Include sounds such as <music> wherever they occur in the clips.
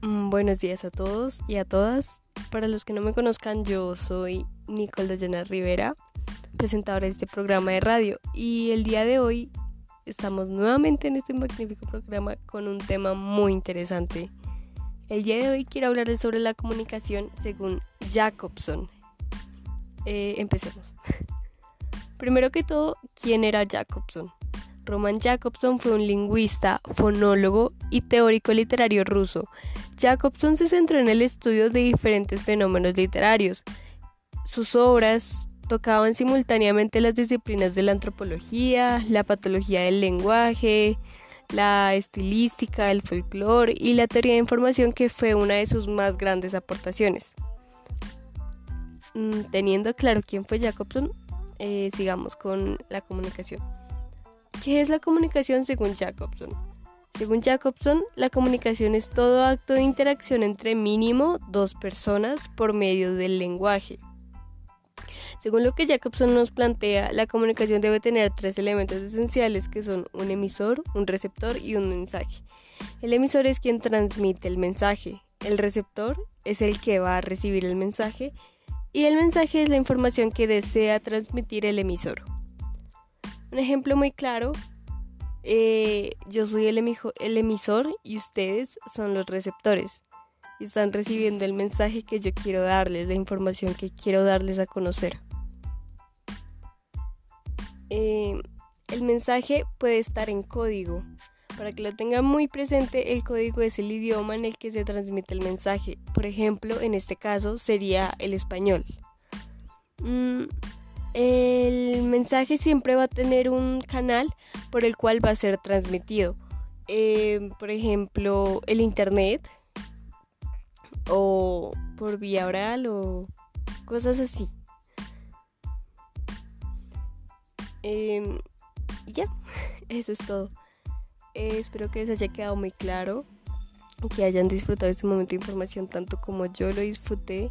Buenos días a todos y a todas. Para los que no me conozcan, yo soy Nicole Dayana Rivera, presentadora de este programa de radio. Y el día de hoy estamos nuevamente en este magnífico programa con un tema muy interesante. El día de hoy quiero hablarles sobre la comunicación según Jacobson. Eh, empecemos. <laughs> Primero que todo, ¿quién era Jacobson? Roman Jacobson fue un lingüista, fonólogo y teórico literario ruso. Jacobson se centró en el estudio de diferentes fenómenos literarios. Sus obras tocaban simultáneamente las disciplinas de la antropología, la patología del lenguaje, la estilística, el folclore y la teoría de información que fue una de sus más grandes aportaciones. Mm, teniendo claro quién fue Jacobson, eh, sigamos con la comunicación. ¿Qué es la comunicación según Jacobson? Según Jacobson, la comunicación es todo acto de interacción entre mínimo dos personas por medio del lenguaje. Según lo que Jacobson nos plantea, la comunicación debe tener tres elementos esenciales que son un emisor, un receptor y un mensaje. El emisor es quien transmite el mensaje, el receptor es el que va a recibir el mensaje y el mensaje es la información que desea transmitir el emisor. Un ejemplo muy claro, eh, yo soy el, emisor y ustedes son los receptores. Y están recibiendo el mensaje que yo quiero darles, la información que quiero darles a conocer. Eh, el mensaje puede estar en código. Para que lo tengan muy presente, el código es el idioma en el que se transmite el mensaje. Por ejemplo, en este caso sería el español. Mm, el mensaje siempre va a tener un canal por el cual va a ser transmitido. Em, por ejemplo, el internet o por vía oral o cosas así. Em, y ya, <laughs> eso es todo. Eh, espero que les haya quedado muy claro, que hayan disfrutado este momento de información tanto como yo lo disfruté.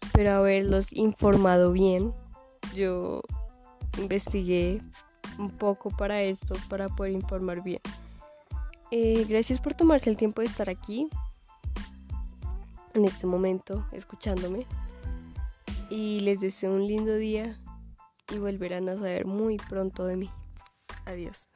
Espero haberlos informado bien yo investigué un poco para esto, para poder informar bien. Eh, gracias por tomarse el tiempo de estar aquí, en este momento, escuchándome. Y les deseo un lindo día y volverán a saber muy pronto de mí. Adiós.